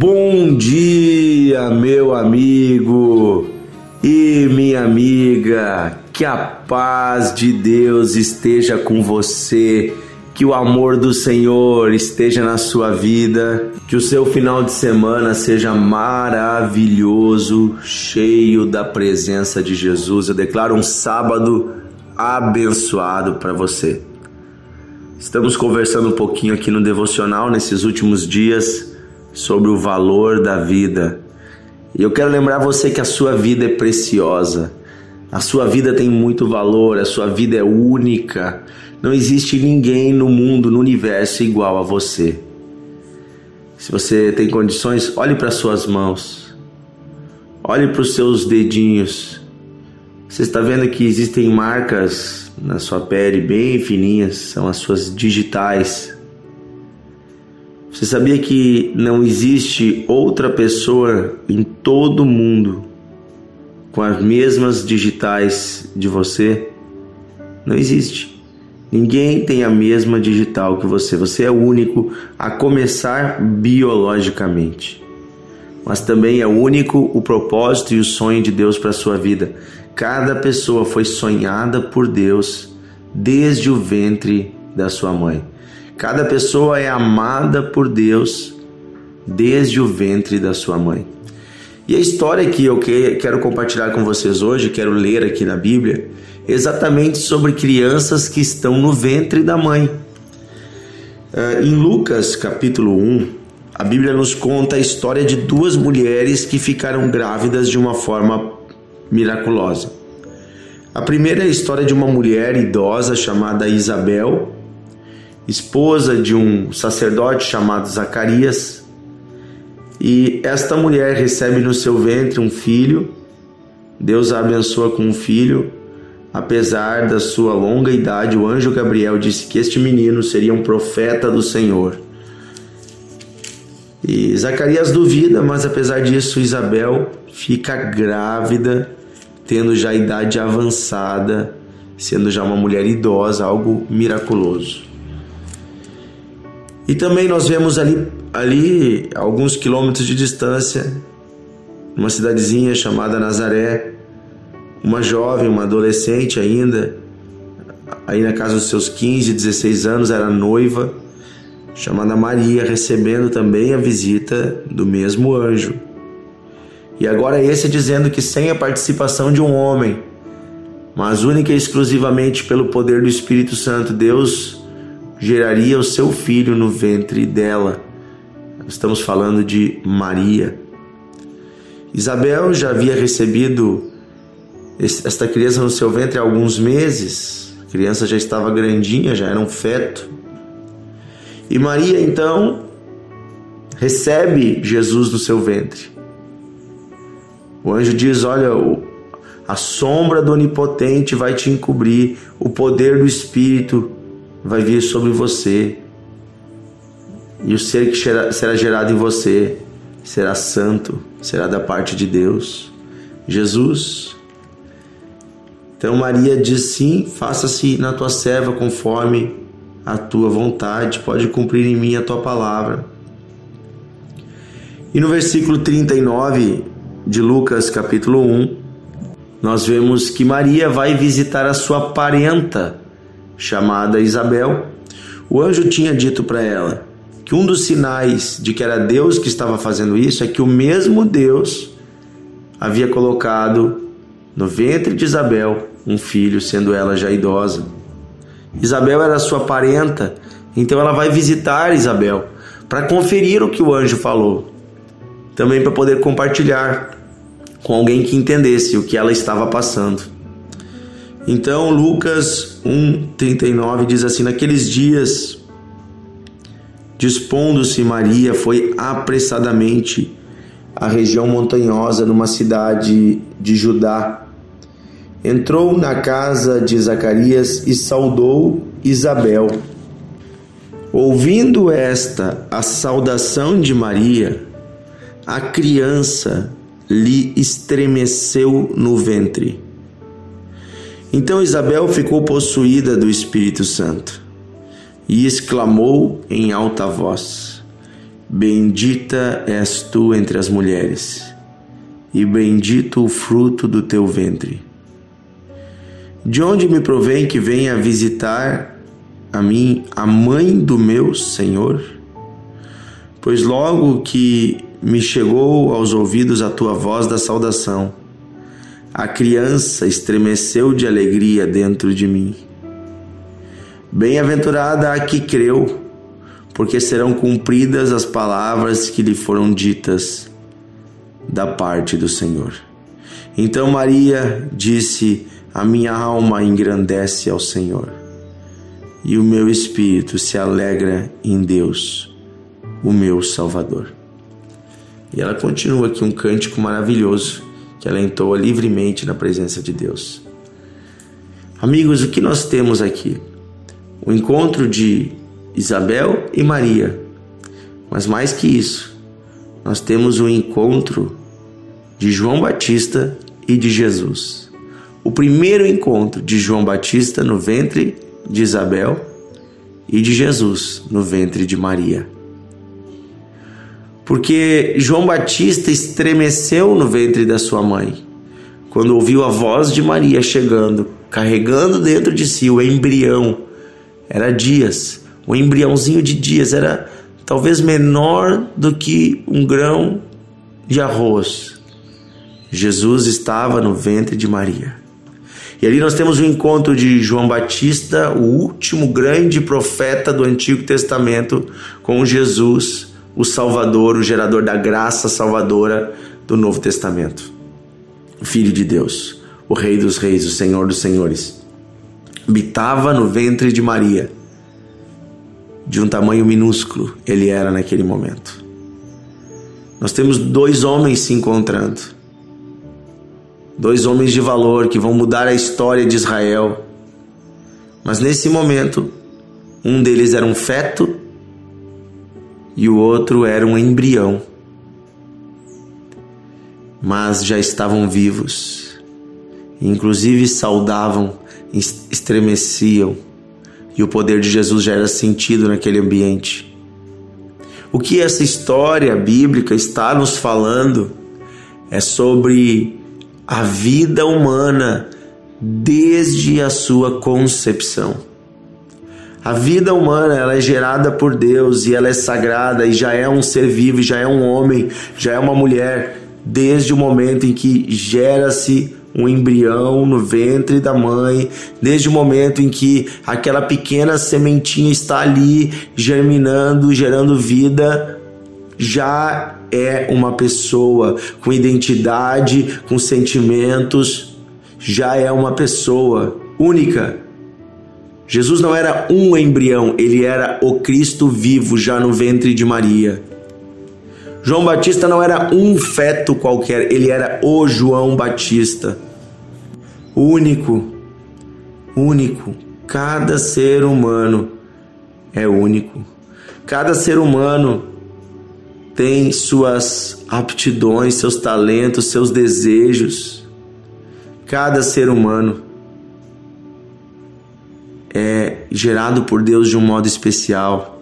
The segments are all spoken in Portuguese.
Bom dia, meu amigo e minha amiga. Que a paz de Deus esteja com você. Que o amor do Senhor esteja na sua vida, que o seu final de semana seja maravilhoso, cheio da presença de Jesus. Eu declaro um sábado abençoado para você. Estamos conversando um pouquinho aqui no devocional nesses últimos dias sobre o valor da vida. E eu quero lembrar você que a sua vida é preciosa. A sua vida tem muito valor, a sua vida é única. Não existe ninguém no mundo, no universo igual a você. Se você tem condições, olhe para suas mãos. Olhe para os seus dedinhos. Você está vendo que existem marcas na sua pele bem fininhas, são as suas digitais. Você sabia que não existe outra pessoa em todo o mundo com as mesmas digitais de você? Não existe. Ninguém tem a mesma digital que você. Você é único a começar biologicamente. Mas também é único o propósito e o sonho de Deus para a sua vida. Cada pessoa foi sonhada por Deus desde o ventre da sua mãe. Cada pessoa é amada por Deus desde o ventre da sua mãe. E a história que eu quero compartilhar com vocês hoje, quero ler aqui na Bíblia, é exatamente sobre crianças que estão no ventre da mãe. Ah, em Lucas capítulo 1, a Bíblia nos conta a história de duas mulheres que ficaram grávidas de uma forma miraculosa. A primeira é a história de uma mulher idosa chamada Isabel, esposa de um sacerdote chamado Zacarias, e esta mulher recebe no seu ventre um filho. Deus a abençoa com um filho. Apesar da sua longa idade, o anjo Gabriel disse que este menino seria um profeta do Senhor. E Zacarias duvida, mas apesar disso, Isabel fica grávida, tendo já idade avançada, sendo já uma mulher idosa, algo miraculoso. E também nós vemos ali, ali alguns quilômetros de distância, uma cidadezinha chamada Nazaré, uma jovem, uma adolescente ainda, aí na casa dos seus 15, 16 anos, era noiva, chamada Maria, recebendo também a visita do mesmo anjo. E agora esse dizendo que sem a participação de um homem, mas única e exclusivamente pelo poder do Espírito Santo, Deus geraria o seu filho no ventre dela. Estamos falando de Maria. Isabel já havia recebido esta criança no seu ventre há alguns meses. A criança já estava grandinha, já era um feto. E Maria então recebe Jesus no seu ventre. O anjo diz: Olha, a sombra do Onipotente vai te encobrir, o poder do Espírito vai vir sobre você. E o ser que será gerado em você será santo, será da parte de Deus. Jesus. Então Maria diz sim, faça-se na tua serva conforme a tua vontade, pode cumprir em mim a tua palavra. E no versículo 39 de Lucas, capítulo 1, nós vemos que Maria vai visitar a sua parenta chamada Isabel, o anjo tinha dito para ela que um dos sinais de que era Deus que estava fazendo isso é que o mesmo Deus havia colocado no ventre de Isabel um filho, sendo ela já idosa. Isabel era sua parenta, então ela vai visitar Isabel para conferir o que o anjo falou, também para poder compartilhar com alguém que entendesse o que ela estava passando. Então, Lucas 1:39 diz assim: Naqueles dias, dispondo-se Maria, foi apressadamente à região montanhosa numa cidade de Judá. Entrou na casa de Zacarias e saudou Isabel. Ouvindo esta a saudação de Maria, a criança lhe estremeceu no ventre. Então Isabel ficou possuída do Espírito Santo e exclamou em alta voz: Bendita és tu entre as mulheres, e bendito o fruto do teu ventre. De onde me provém que venha visitar a mim a mãe do meu Senhor? Pois logo que me chegou aos ouvidos a tua voz da saudação, a criança estremeceu de alegria dentro de mim. Bem-aventurada a que creu, porque serão cumpridas as palavras que lhe foram ditas da parte do Senhor. Então Maria disse: A minha alma engrandece ao Senhor, e o meu espírito se alegra em Deus, o meu Salvador. E ela continua aqui um cântico maravilhoso que ela entoa livremente na presença de Deus. Amigos, o que nós temos aqui? O encontro de Isabel e Maria. Mas mais que isso, nós temos o encontro de João Batista e de Jesus. O primeiro encontro de João Batista no ventre de Isabel e de Jesus no ventre de Maria. Porque João Batista estremeceu no ventre da sua mãe quando ouviu a voz de Maria chegando, carregando dentro de si o embrião. Era dias, o embriãozinho de dias era talvez menor do que um grão de arroz. Jesus estava no ventre de Maria. E ali nós temos o encontro de João Batista, o último grande profeta do Antigo Testamento, com Jesus, o Salvador, o gerador da graça salvadora do Novo Testamento. O Filho de Deus, o Rei dos Reis, o Senhor dos Senhores. Habitava no ventre de Maria de um tamanho minúsculo ele era naquele momento. Nós temos dois homens se encontrando, dois homens de valor que vão mudar a história de Israel. Mas nesse momento, um deles era um feto e o outro era um embrião. Mas já estavam vivos, inclusive saudavam, estremeciam e o poder de Jesus já era sentido naquele ambiente. O que essa história bíblica está nos falando é sobre a vida humana desde a sua concepção. A vida humana ela é gerada por Deus e ela é sagrada e já é um ser vivo, já é um homem, já é uma mulher desde o momento em que gera-se um embrião no ventre da mãe, desde o momento em que aquela pequena sementinha está ali germinando, gerando vida, já é uma pessoa com identidade, com sentimentos, já é uma pessoa única. Jesus não era um embrião, ele era o Cristo vivo já no ventre de Maria. João Batista não era um feto qualquer, ele era o João Batista único, único. Cada ser humano é único. Cada ser humano tem suas aptidões, seus talentos, seus desejos. Cada ser humano é gerado por Deus de um modo especial.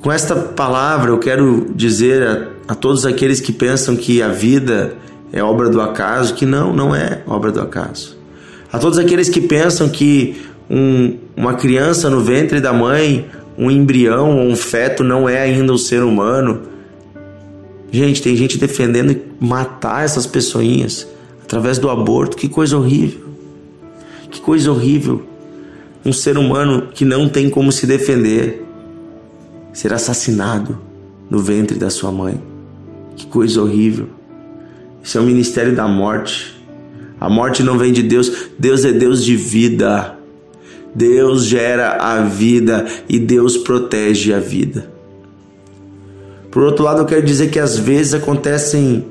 Com esta palavra, eu quero dizer a, a todos aqueles que pensam que a vida é obra do acaso, que não, não é obra do acaso. A todos aqueles que pensam que um, uma criança no ventre da mãe, um embrião ou um feto não é ainda um ser humano. Gente, tem gente defendendo matar essas pessoinhas através do aborto. Que coisa horrível. Que coisa horrível. Um ser humano que não tem como se defender ser assassinado no ventre da sua mãe. Que coisa horrível. Isso é o ministério da morte. A morte não vem de Deus, Deus é Deus de vida. Deus gera a vida e Deus protege a vida. Por outro lado, eu quero dizer que às vezes acontecem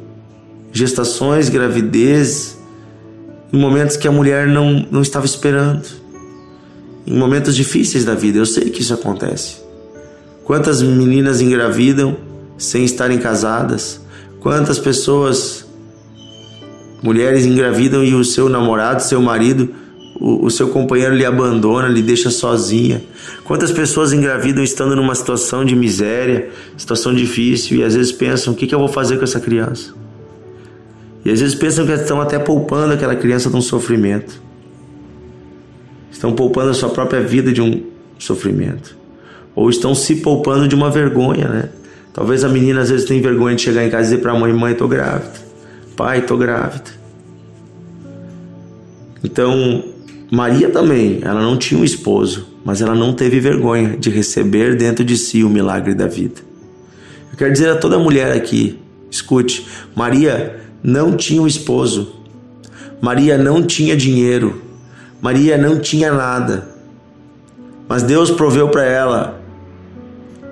gestações, gravidez, em momentos que a mulher não, não estava esperando, em momentos difíceis da vida. Eu sei que isso acontece. Quantas meninas engravidam sem estarem casadas? Quantas pessoas Mulheres engravidam e o seu namorado, seu marido, o, o seu companheiro lhe abandona, lhe deixa sozinha. Quantas pessoas engravidam estando numa situação de miséria, situação difícil, e às vezes pensam: o que, que eu vou fazer com essa criança? E às vezes pensam que estão até poupando aquela criança de um sofrimento. Estão poupando a sua própria vida de um sofrimento. Ou estão se poupando de uma vergonha, né? Talvez a menina às vezes tenha vergonha de chegar em casa e dizer para a mãe: mãe, estou grávida. Pai, estou grávida. Então, Maria também, ela não tinha um esposo, mas ela não teve vergonha de receber dentro de si o milagre da vida. Eu quero dizer a toda mulher aqui, escute, Maria não tinha um esposo, Maria não tinha dinheiro, Maria não tinha nada, mas Deus proveu para ela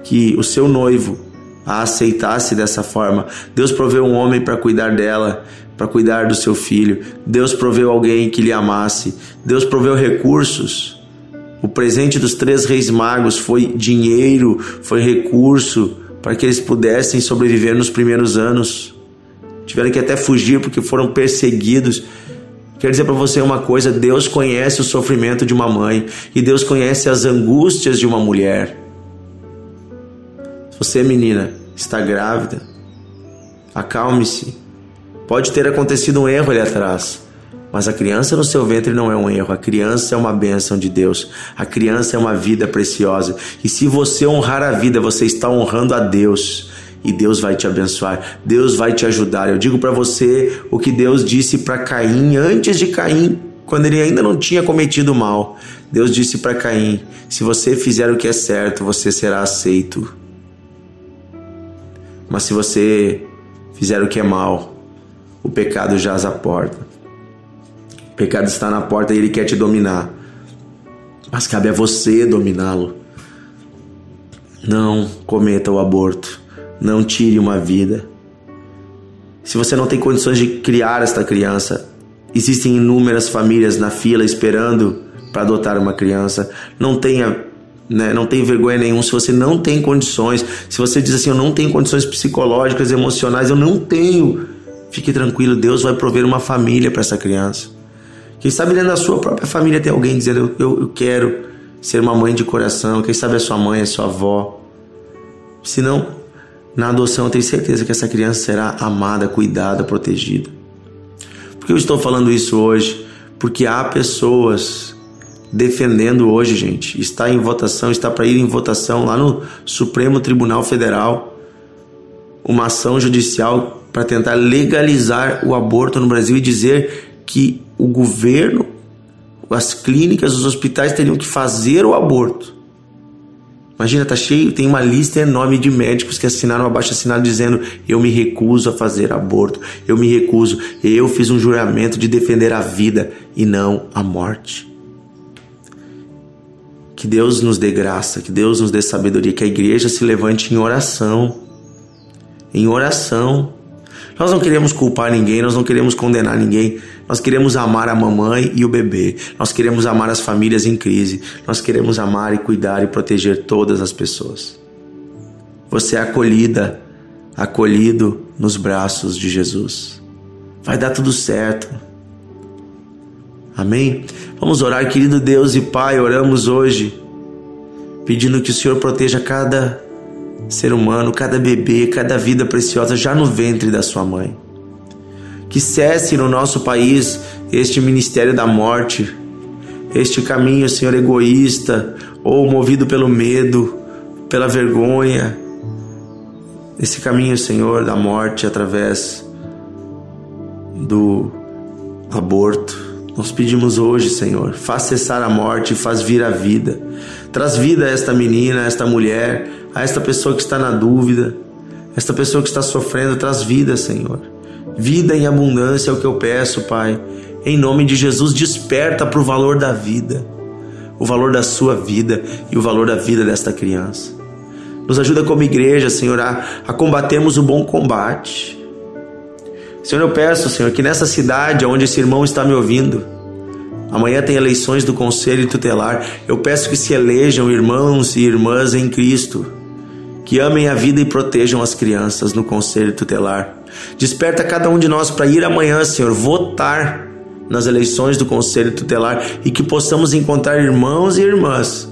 que o seu noivo a aceitasse dessa forma. Deus proveu um homem para cuidar dela, para cuidar do seu filho. Deus proveu alguém que lhe amasse. Deus proveu recursos. O presente dos três reis magos foi dinheiro, foi recurso para que eles pudessem sobreviver nos primeiros anos. Tiveram que até fugir porque foram perseguidos. Quero dizer para você uma coisa: Deus conhece o sofrimento de uma mãe e Deus conhece as angústias de uma mulher. Se você, menina, está grávida, acalme-se. Pode ter acontecido um erro ali atrás, mas a criança no seu ventre não é um erro, a criança é uma bênção de Deus, a criança é uma vida preciosa. E se você honrar a vida, você está honrando a Deus. E Deus vai te abençoar, Deus vai te ajudar. Eu digo para você o que Deus disse para Caim antes de Caim, quando ele ainda não tinha cometido mal. Deus disse para Caim: Se você fizer o que é certo, você será aceito. Mas se você fizer o que é mal, o pecado jaz à porta. O pecado está na porta e ele quer te dominar. Mas cabe a você dominá-lo. Não cometa o aborto. Não tire uma vida. Se você não tem condições de criar esta criança, existem inúmeras famílias na fila esperando para adotar uma criança. Não tenha né? Não tem vergonha nenhuma se você não tem condições. Se você diz assim, eu não tenho condições psicológicas, emocionais, eu não tenho. Fique tranquilo, Deus vai prover uma família para essa criança. Quem sabe dentro da sua própria família tem alguém dizendo, eu, eu, quero ser uma mãe de coração. Quem sabe a sua mãe, a sua avó. Se não, na adoção eu tenho certeza que essa criança será amada, cuidada, protegida. Por que eu estou falando isso hoje? Porque há pessoas defendendo hoje, gente. Está em votação, está para ir em votação lá no Supremo Tribunal Federal uma ação judicial para tentar legalizar o aborto no Brasil e dizer que o governo, as clínicas, os hospitais teriam que fazer o aborto. Imagina, tá cheio, tem uma lista enorme de médicos que assinaram abaixo assinado dizendo: "Eu me recuso a fazer aborto. Eu me recuso. Eu fiz um juramento de defender a vida e não a morte." Que Deus nos dê graça, que Deus nos dê sabedoria, que a igreja se levante em oração. Em oração. Nós não queremos culpar ninguém, nós não queremos condenar ninguém. Nós queremos amar a mamãe e o bebê. Nós queremos amar as famílias em crise. Nós queremos amar e cuidar e proteger todas as pessoas. Você é acolhida, acolhido nos braços de Jesus. Vai dar tudo certo. Amém? Vamos orar, querido Deus e Pai, oramos hoje, pedindo que o Senhor proteja cada ser humano, cada bebê, cada vida preciosa já no ventre da sua mãe. Que cesse no nosso país este ministério da morte, este caminho, Senhor, egoísta ou movido pelo medo, pela vergonha, esse caminho, Senhor, da morte através do aborto. Nós pedimos hoje, Senhor, faz cessar a morte faz vir a vida. Traz vida a esta menina, a esta mulher, a esta pessoa que está na dúvida, esta pessoa que está sofrendo, traz vida, Senhor. Vida em abundância é o que eu peço, Pai. Em nome de Jesus, desperta para o valor da vida, o valor da sua vida e o valor da vida desta criança. Nos ajuda como igreja, Senhor, a, a combatermos o bom combate Senhor, eu peço, Senhor, que nessa cidade onde esse irmão está me ouvindo, amanhã tem eleições do Conselho Tutelar, eu peço que se elejam irmãos e irmãs em Cristo, que amem a vida e protejam as crianças no Conselho Tutelar. Desperta cada um de nós para ir amanhã, Senhor, votar nas eleições do Conselho Tutelar e que possamos encontrar irmãos e irmãs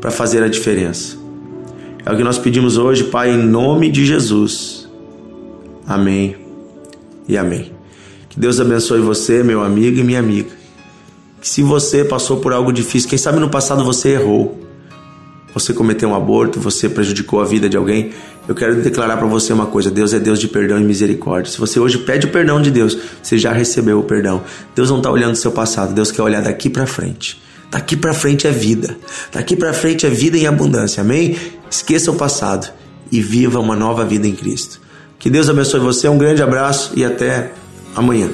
para fazer a diferença. É o que nós pedimos hoje, Pai, em nome de Jesus. Amém e amém. Que Deus abençoe você, meu amigo e minha amiga. Que se você passou por algo difícil, quem sabe no passado você errou, você cometeu um aborto, você prejudicou a vida de alguém, eu quero declarar para você uma coisa: Deus é Deus de perdão e misericórdia. Se você hoje pede o perdão de Deus, você já recebeu o perdão. Deus não está olhando o seu passado, Deus quer olhar daqui para frente. Daqui para frente é vida. Daqui para frente é vida em abundância. Amém? Esqueça o passado e viva uma nova vida em Cristo. Que Deus abençoe você. Um grande abraço e até amanhã.